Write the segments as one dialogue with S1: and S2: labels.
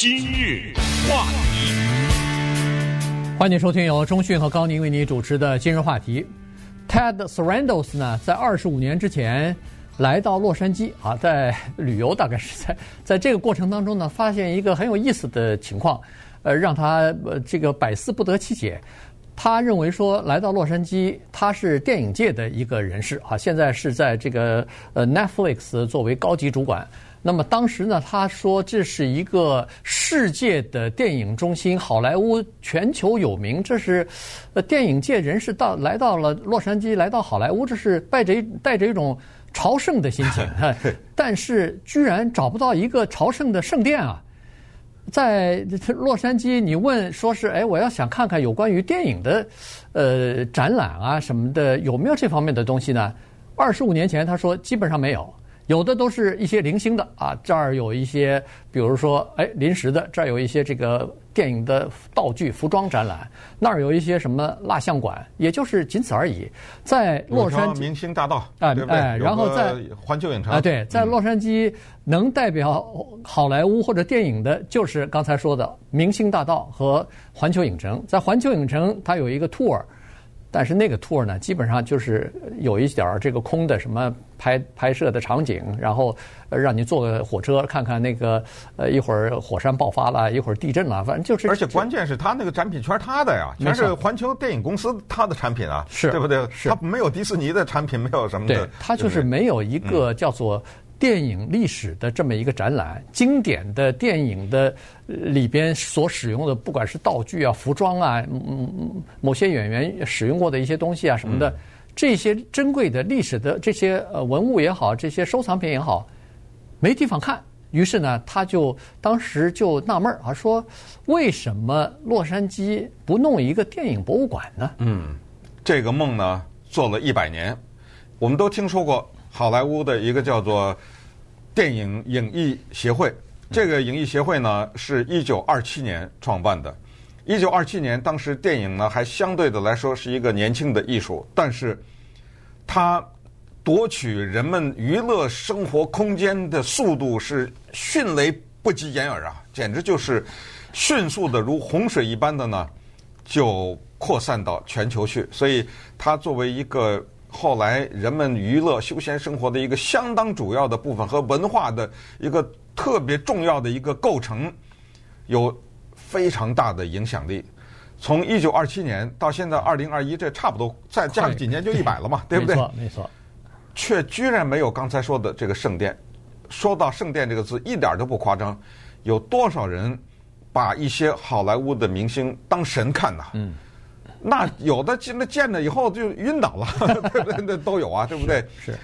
S1: 今日话题，
S2: 欢迎收听由中讯和高宁为你主持的今日话题。Ted Sarandos 呢，在二十五年之前来到洛杉矶啊，在旅游，大概是在 在这个过程当中呢，发现一个很有意思的情况，呃，让他呃这个百思不得其解。他认为说，来到洛杉矶，他是电影界的一个人士啊，现在是在这个呃 Netflix 作为高级主管。那么当时呢，他说这是一个世界的电影中心，好莱坞全球有名，这是呃电影界人士到来到了洛杉矶，来到好莱坞，这是带着带着一种朝圣的心情。但是居然找不到一个朝圣的圣殿啊！在洛杉矶，你问说是哎，我要想看看有关于电影的，呃，展览啊什么的，有没有这方面的东西呢？二十五年前他说基本上没有。有的都是一些零星的啊，这儿有一些，比如说，哎，临时的，这儿有一些这个电影的道具、服装展览，那儿有一些什么蜡像馆，也就是仅此而已。在洛杉矶
S3: 明星大道
S2: 啊，
S3: 对不对？
S2: 哎，然后在
S3: 环球影城
S2: 啊，对，在洛杉矶能代表好莱坞或者电影的，就是刚才说的明星大道和环球影城。在环球影城，它有一个 tour。但是那个 tour 呢，基本上就是有一点儿这个空的什么拍拍摄的场景，然后让你坐个火车看看那个呃一会儿火山爆发了，一会儿地震了，反正就是。
S3: 而且关键是他那个展品全是他的呀，全是环球电影公司他的产品啊，
S2: 是，
S3: 对不对？
S2: 是。
S3: 他没有迪士尼的产品，没有什么的。
S2: 对，他就是没有一个叫做。电影历史的这么一个展览，经典的电影的里边所使用的，不管是道具啊、服装啊，嗯，某些演员使用过的一些东西啊什么的，嗯、这些珍贵的历史的这些呃文物也好，这些收藏品也好，没地方看。于是呢，他就当时就纳闷儿啊，说为什么洛杉矶不弄一个电影博物馆呢？
S3: 嗯，这个梦呢做了一百年，我们都听说过。好莱坞的一个叫做电影影艺协会，这个影艺协会呢是一九二七年创办的。一九二七年，当时电影呢还相对的来说是一个年轻的艺术，但是它夺取人们娱乐生活空间的速度是迅雷不及掩耳啊，简直就是迅速的如洪水一般的呢，就扩散到全球去。所以它作为一个。后来，人们娱乐休闲生活的一个相当主要的部分和文化的一个特别重要的一个构成，有非常大的影响力。从一九二七年到现在二零二一，这差不多再加上几年就一百了嘛，对不对？
S2: 没错，没错。
S3: 却居然没有刚才说的这个圣殿。说到圣殿这个字，一点都不夸张。有多少人把一些好莱坞的明星当神看呐？嗯。那有的见了见了以后就晕倒了，对不对？那都有啊，对不对？
S2: 是，是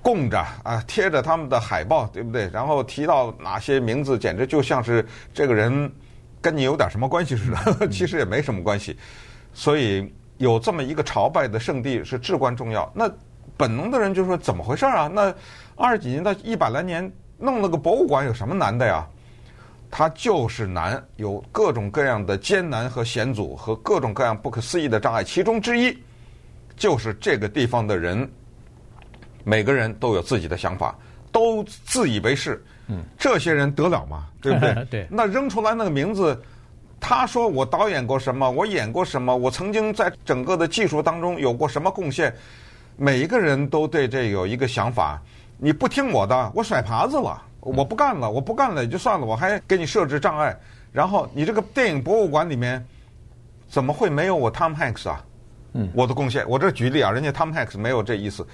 S3: 供着啊，贴着他们的海报，对不对？然后提到哪些名字，简直就像是这个人跟你有点什么关系似的，其实也没什么关系。所以有这么一个朝拜的圣地是至关重要。那本能的人就说怎么回事啊？那二十几年到一百来年弄了个博物馆有什么难的呀？它就是难，有各种各样的艰难和险阻，和各种各样不可思议的障碍。其中之一，就是这个地方的人，每个人都有自己的想法，都自以为是。嗯，这些人得了吗？对不对？
S2: 对。
S3: 那扔出来那个名字，他说我导演过什么，我演过什么，我曾经在整个的技术当中有过什么贡献。每一个人都对这有一个想法，你不听我的，我甩耙子了。我不干了，我不干了也就算了，我还给你设置障碍。然后你这个电影博物馆里面怎么会没有我 Tom Hanks 啊？嗯，我的贡献，我这举例啊，人家 Tom Hanks 没有这意思。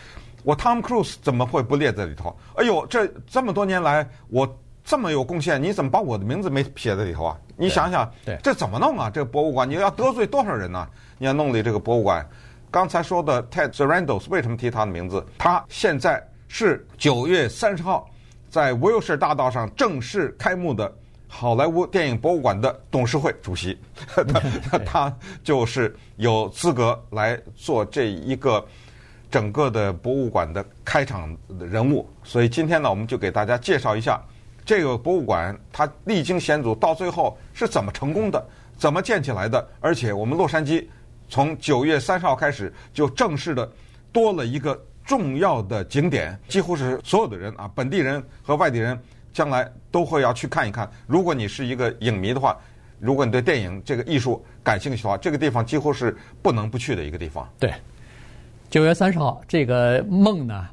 S3: 我 Tom Cruise 怎么会不列在里头？哎呦，这这么多年来我这么有贡献，你怎么把我的名字没写在里头啊？你想想，
S2: 对，
S3: 这怎么弄啊？这个博物馆你要得罪多少人呢？你要弄的这个博物馆，刚才说的 Ted Sarandos 为什么提他的名字？他现在是九月三十号。在威尔士大道上正式开幕的好莱坞电影博物馆的董事会主席，他 他就是有资格来做这一个整个的博物馆的开场的人物。所以今天呢，我们就给大家介绍一下这个博物馆，它历经险阻，到最后是怎么成功的，怎么建起来的。而且我们洛杉矶从九月三十号开始就正式的多了一个。重要的景点，几乎是所有的人啊，本地人和外地人将来都会要去看一看。如果你是一个影迷的话，如果你对电影这个艺术感兴趣的话，这个地方几乎是不能不去的一个地方。
S2: 对，九月三十号，这个梦呢，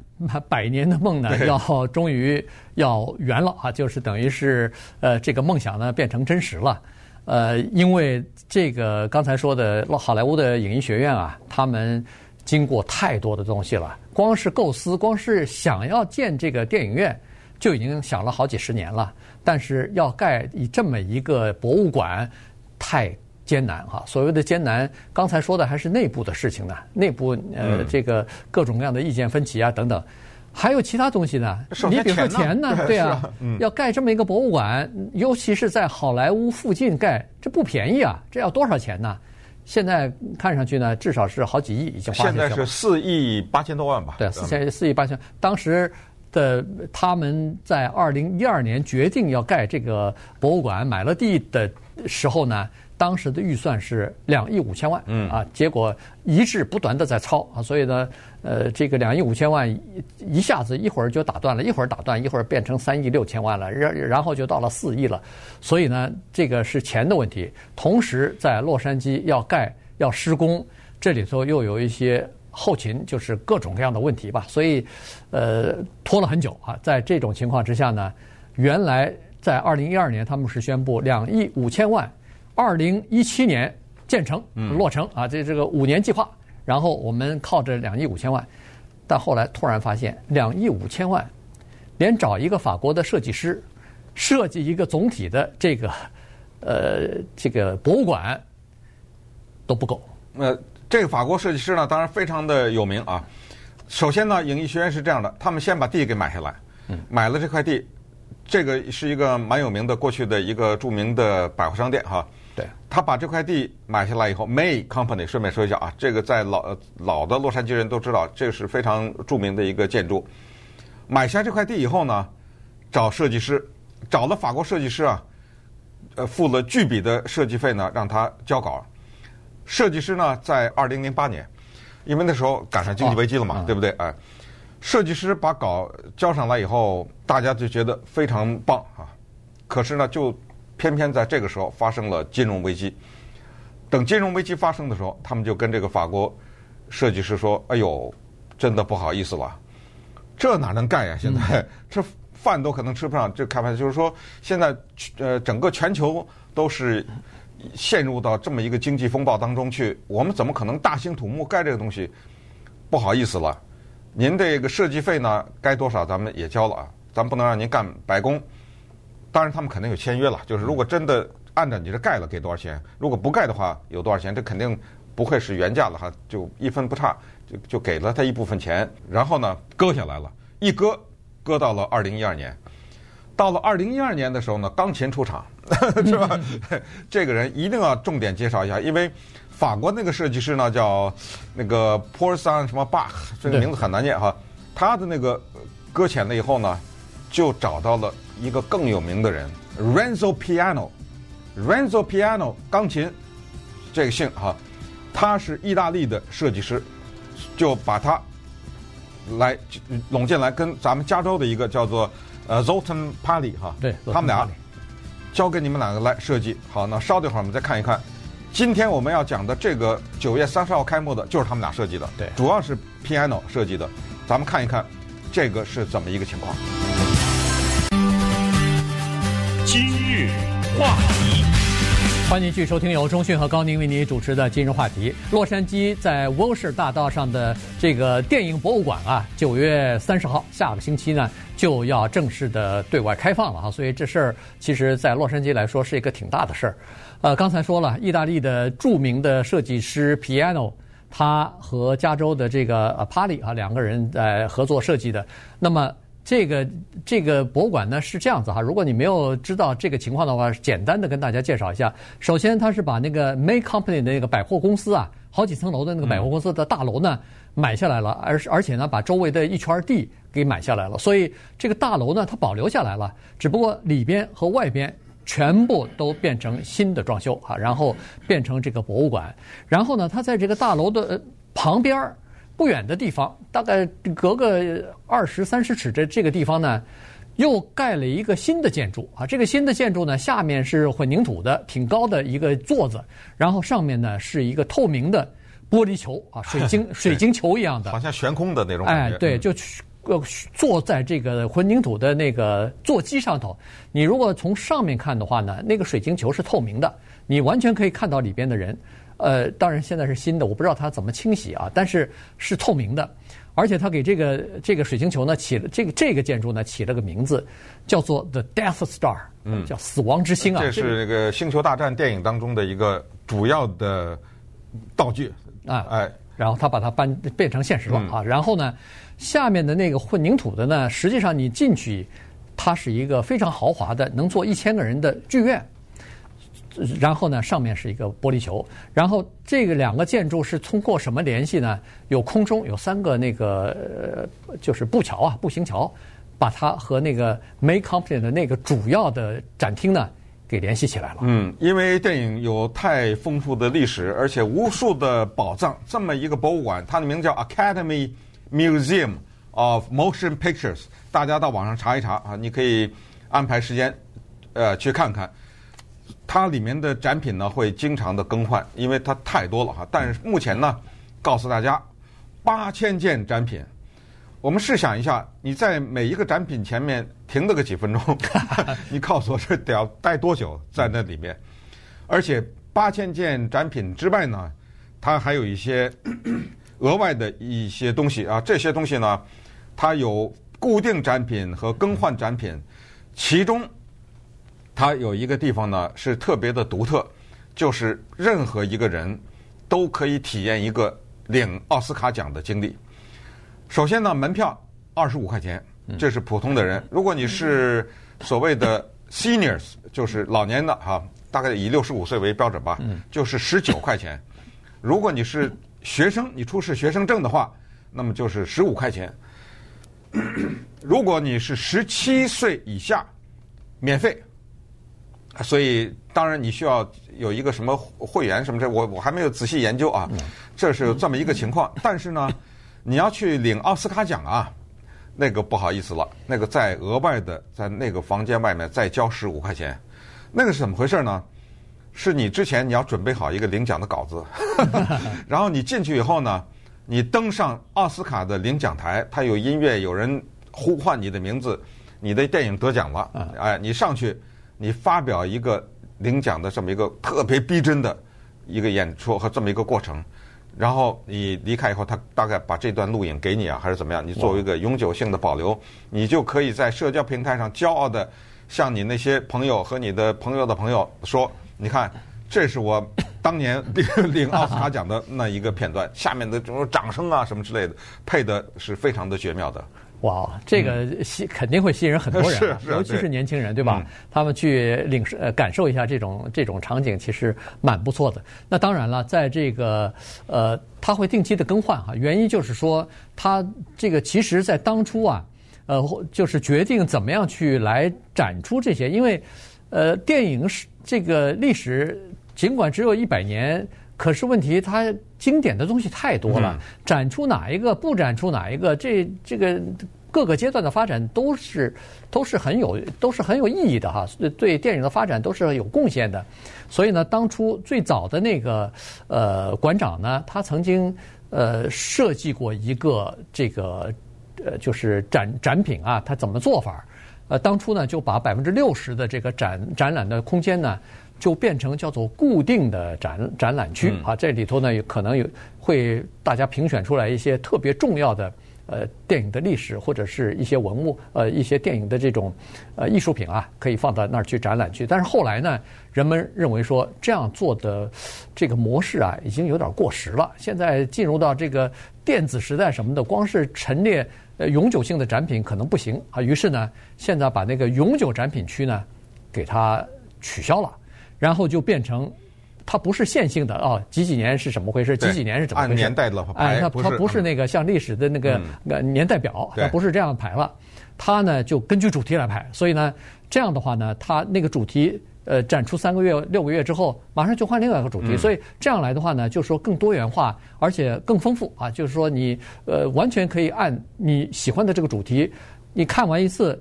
S2: 百年的梦呢，要终于要圆了啊，就是等于是呃，这个梦想呢变成真实了。呃，因为这个刚才说的好莱坞的影艺学院啊，他们经过太多的东西了，光是构思，光是想要建这个电影院，就已经想了好几十年了。但是要盖以这么一个博物馆，太艰难哈。所谓的艰难，刚才说的还是内部的事情呢，内部呃这个各种各样的意见分歧啊等等。还有其他东西呢？你比如说钱呢？对啊，要盖这么一个博物馆，尤其是在好莱坞附近盖，这不便宜啊！这要多少钱呢？现在看上去呢，至少是好几亿已经花下去了。
S3: 现在是四亿八千多万吧？
S2: 对，四千四亿八千。当时的他们在二零一二年决定要盖这个博物馆，买了地的时候呢。当时的预算是两亿五千万，嗯啊，结果一直不断的在超啊，所以呢，呃，这个两亿五千万一下子一会儿就打断了，一会儿打断，一会儿变成三亿六千万了，然然后就到了四亿了，所以呢，这个是钱的问题。同时，在洛杉矶要盖要施工，这里头又有一些后勤，就是各种各样的问题吧，所以，呃，拖了很久啊。在这种情况之下呢，原来在二零一二年他们是宣布两亿五千万。二零一七年建成落成啊，这这个五年计划，然后我们靠着两亿五千万，但后来突然发现两亿五千万，连找一个法国的设计师设计一个总体的这个呃这个博物馆都不够。
S3: 呃，这个法国设计师呢，当然非常的有名啊。首先呢，影艺学院是这样的，他们先把地给买下来，买了这块地，这个是一个蛮有名的过去的一个著名的百货商店哈。
S2: 对，
S3: 他把这块地买下来以后，May Company 顺便说一下啊，这个在老老的洛杉矶人都知道，这个是非常著名的一个建筑。买下这块地以后呢，找设计师，找了法国设计师啊，呃，付了巨笔的设计费呢，让他交稿。设计师呢，在二零零八年，因为那时候赶上经济危机了嘛，哦、对不对？哎，设计师把稿交上来以后，大家就觉得非常棒啊。可是呢，就偏偏在这个时候发生了金融危机。等金融危机发生的时候，他们就跟这个法国设计师说：“哎呦，真的不好意思了，这哪能干呀？现在 这饭都可能吃不上。这开玩笑，就是说现在呃整个全球都是陷入到这么一个经济风暴当中去，我们怎么可能大兴土木盖这个东西？不好意思了，您这个设计费呢，该多少咱们也交了啊，咱不能让您干白工。”当然，他们肯定有签约了，就是如果真的按照你这盖了，给多少钱？如果不盖的话，有多少钱？这肯定不会是原价了哈，就一分不差，就就给了他一部分钱。然后呢，割下来了，一割割到了二零一二年。到了二零一二年的时候呢，钢琴出场，是吧？这个人一定要重点介绍一下，因为法国那个设计师呢叫那个 Paul 什么 Bach，这个名字很难念哈。他的那个搁浅了以后呢，就找到了。一个更有名的人，Renzo Piano，Renzo Piano 钢琴，这个姓哈，他是意大利的设计师，就把他来拢进来，跟咱们加州的一个叫做呃 Zoltan Pali 哈，
S2: 对，
S3: 他们俩交给你们两个来设计。好，那稍等一会儿我们再看一看，今天我们要讲的这个九月三十号开幕的，就是他们俩设计的，
S2: 对，
S3: 主要是 Piano 设计的，咱们看一看这个是怎么一个情
S1: 况。日话题，
S2: 欢迎继续收听由中讯和高宁为您主持的今日话题。洛杉矶在 Wilshire 大道上的这个电影博物馆啊，九月三十号下个星期呢就要正式的对外开放了啊，所以这事儿其实在洛杉矶来说是一个挺大的事儿。呃，刚才说了，意大利的著名的设计师 Piano，他和加州的这个呃 Pali 啊两个人在合作设计的，那么。这个这个博物馆呢是这样子哈，如果你没有知道这个情况的话，简单的跟大家介绍一下。首先，它是把那个 May Company 的那个百货公司啊，好几层楼的那个百货公司的大楼呢买下来了，而而且呢把周围的一圈地给买下来了，所以这个大楼呢它保留下来了，只不过里边和外边全部都变成新的装修啊，然后变成这个博物馆。然后呢，它在这个大楼的旁边。不远的地方，大概隔个二十三十尺，这这个地方呢，又盖了一个新的建筑啊。这个新的建筑呢，下面是混凝土的，挺高的一个座子，然后上面呢是一个透明的玻璃球啊，水晶水晶球一样的，
S3: 好像悬空的那种感觉。
S2: 哎，对，就呃坐在这个混凝土的那个座机上头。你如果从上面看的话呢，那个水晶球是透明的，你完全可以看到里边的人。呃，当然现在是新的，我不知道它怎么清洗啊，但是是透明的。而且它给这个这个水晶球呢起了这个这个建筑呢起了个名字，叫做 The Death Star，嗯，叫死亡之星啊。
S3: 这是那个《星球大战》电影当中的一个主要的道具啊，哎，
S2: 然后他把它搬变成现实了啊。然后呢，下面的那个混凝土的呢，实际上你进去，它是一个非常豪华的，能坐一千个人的剧院。然后呢，上面是一个玻璃球。然后这个两个建筑是通过什么联系呢？有空中有三个那个，就是步桥啊，步行桥，把它和那个 May Company 的那个主要的展厅呢给联系起来了。
S3: 嗯，因为电影有太丰富的历史，而且无数的宝藏。这么一个博物馆，它的名字叫 Academy Museum of Motion Pictures。大家到网上查一查啊，你可以安排时间呃去看看。它里面的展品呢会经常的更换，因为它太多了哈。但是目前呢，告诉大家，八千件展品。我们试想一下，你在每一个展品前面停了个几分钟，你告诉我这得要待多久在那里面？而且八千件展品之外呢，它还有一些 额外的一些东西啊。这些东西呢，它有固定展品和更换展品，其中。它有一个地方呢，是特别的独特，就是任何一个人都可以体验一个领奥斯卡奖的经历。首先呢，门票二十五块钱，这是普通的人。如果你是所谓的 seniors，就是老年的哈，大概以六十五岁为标准吧，就是十九块钱。如果你是学生，你出示学生证的话，那么就是十五块钱。如果你是十七岁以下，免费。所以，当然你需要有一个什么会员什么这，我我还没有仔细研究啊。这是这么一个情况。但是呢，你要去领奥斯卡奖啊，那个不好意思了，那个再额外的在那个房间外面再交十五块钱。那个是怎么回事呢？是你之前你要准备好一个领奖的稿子，然后你进去以后呢，你登上奥斯卡的领奖台，它有音乐，有人呼唤你的名字，你的电影得奖了，哎，你上去。你发表一个领奖的这么一个特别逼真的一个演出和这么一个过程，然后你离开以后，他大概把这段录影给你啊，还是怎么样？你作为一个永久性的保留，你就可以在社交平台上骄傲的向你那些朋友和你的朋友的朋友说：“你看，这是我当年领领奥斯卡奖的那一个片段。”下面的这种掌声啊什么之类的，配的是非常的绝妙的。
S2: 哇，这个吸肯定会吸引很多人，尤其是年轻人，对吧？他们去领呃感受一下这种这种场景，其实蛮不错的。那当然了，在这个呃，他会定期的更换哈，原因就是说，他这个其实在当初啊，呃，就是决定怎么样去来展出这些，因为呃，电影史这个历史尽管只有一百年。可是问题，它经典的东西太多了，展出哪一个，不展出哪一个，这这个各个阶段的发展都是都是很有都是很有意义的哈，对电影的发展都是有贡献的。所以呢，当初最早的那个呃馆长呢，他曾经呃设计过一个这个呃就是展展品啊，他怎么做法？呃，当初呢就把百分之六十的这个展展览的空间呢。就变成叫做固定的展展览区啊，这里头呢有可能有会大家评选出来一些特别重要的呃电影的历史或者是一些文物呃一些电影的这种呃艺术品啊，可以放到那儿去展览去。但是后来呢，人们认为说这样做的这个模式啊，已经有点过时了。现在进入到这个电子时代什么的，光是陈列呃永久性的展品可能不行啊。于是呢，现在把那个永久展品区呢给它取消了。然后就变成，它不是线性的哦，几几年是怎么回事？几几年是怎么回事？
S3: 按年代的排，
S2: 哎，它它不是那个像历史的那个年代表，它不是这样排了。它呢就根据主题来排，所以呢这样的话呢，它那个主题呃展出三个月六个月之后，马上就换另外一个主题。所以这样来的话呢，就是说更多元化，而且更丰富啊。就是说你呃完全可以按你喜欢的这个主题，你看完一次。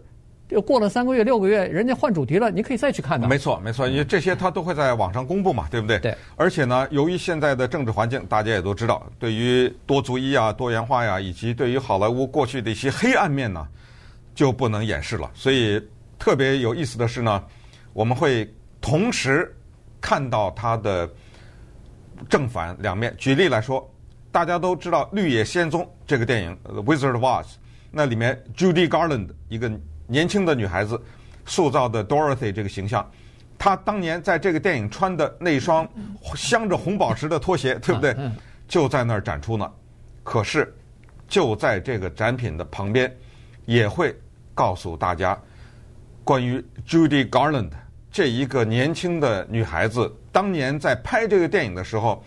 S2: 就过了三个月、六个月，人家换主题了，你可以再去看的。
S3: 没错，没错，因为这些他都会在网上公布嘛，对不对？
S2: 对。
S3: 而且呢，由于现在的政治环境，大家也都知道，对于多族裔啊、多元化呀，以及对于好莱坞过去的一些黑暗面呢，就不能掩饰了。所以特别有意思的是呢，我们会同时看到它的正反两面。举例来说，大家都知道《绿野仙踪》这个电影《Wizard of Oz》，那里面 Judy Garland 一个。年轻的女孩子塑造的 Dorothy 这个形象，她当年在这个电影穿的那双镶着红宝石的拖鞋，对不对？就在那儿展出呢。可是就在这个展品的旁边，也会告诉大家关于 Judy Garland 这一个年轻的女孩子，当年在拍这个电影的时候，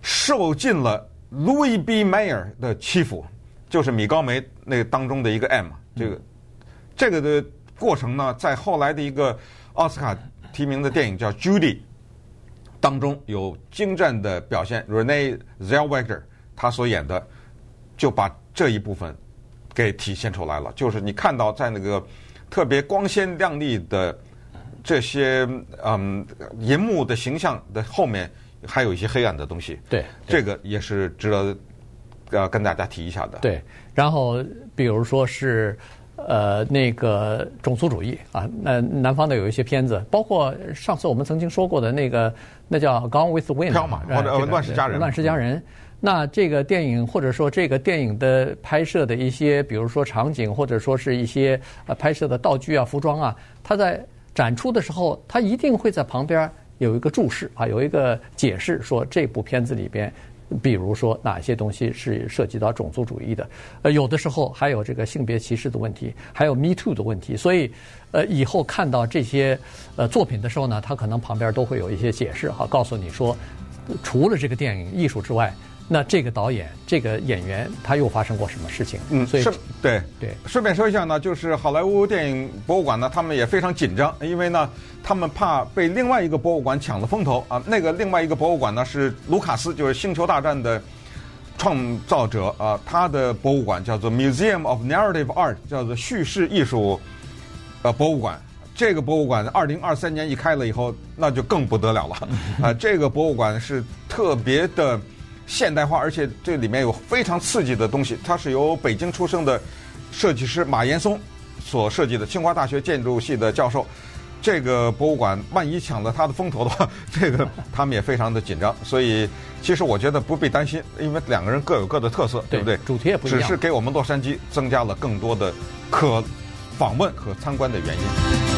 S3: 受尽了 Louis B. Mayer 的欺负，就是米高梅那当中的一个 M 这个。这个的过程呢，在后来的一个奥斯卡提名的电影叫《Judy》当中有精湛的表现，Renee Zellweger 他所演的就把这一部分给体现出来了。就是你看到在那个特别光鲜亮丽的这些嗯银幕的形象的后面，还有一些黑暗的东西。
S2: 对，
S3: 这个也是值得呃跟大家提一下的。
S2: 对，然后比如说是。呃，那个种族主义啊，那南方的有一些片子，包括上次我们曾经说过的那个，那叫《Gone with the Wind》
S3: 嘛，或者《乱世佳人》。
S2: 乱世佳人。那这个电影或者说这个电影的拍摄的一些，比如说场景，或者说是一些呃拍摄的道具啊、服装啊，它在展出的时候，它一定会在旁边有一个注释啊，有一个解释，说这部片子里边。比如说哪些东西是涉及到种族主义的，呃，有的时候还有这个性别歧视的问题，还有 Me Too 的问题，所以，呃，以后看到这些呃作品的时候呢，他可能旁边都会有一些解释哈，告诉你说，除了这个电影艺术之外。那这个导演、这个演员他又发生过什么事情？
S3: 嗯，所以对
S2: 对。
S3: 顺便说一下呢，就是好莱坞电影博物馆呢，他们也非常紧张，因为呢，他们怕被另外一个博物馆抢了风头啊。那个另外一个博物馆呢是卢卡斯，就是《星球大战》的创造者啊，他的博物馆叫做 Museum of Narrative Art，叫做叙事艺术呃博物馆。这个博物馆二零二三年一开了以后，那就更不得了了 啊！这个博物馆是特别的。现代化，而且这里面有非常刺激的东西。它是由北京出生的设计师马岩松所设计的，清华大学建筑系的教授。这个博物馆万一抢了他的风头的话，这个他们也非常的紧张。所以，其实我觉得不必担心，因为两个人各有各的特色，对，对不对？
S2: 主题也不一样，
S3: 只是给我们洛杉矶增加了更多的可访问和参观的原因。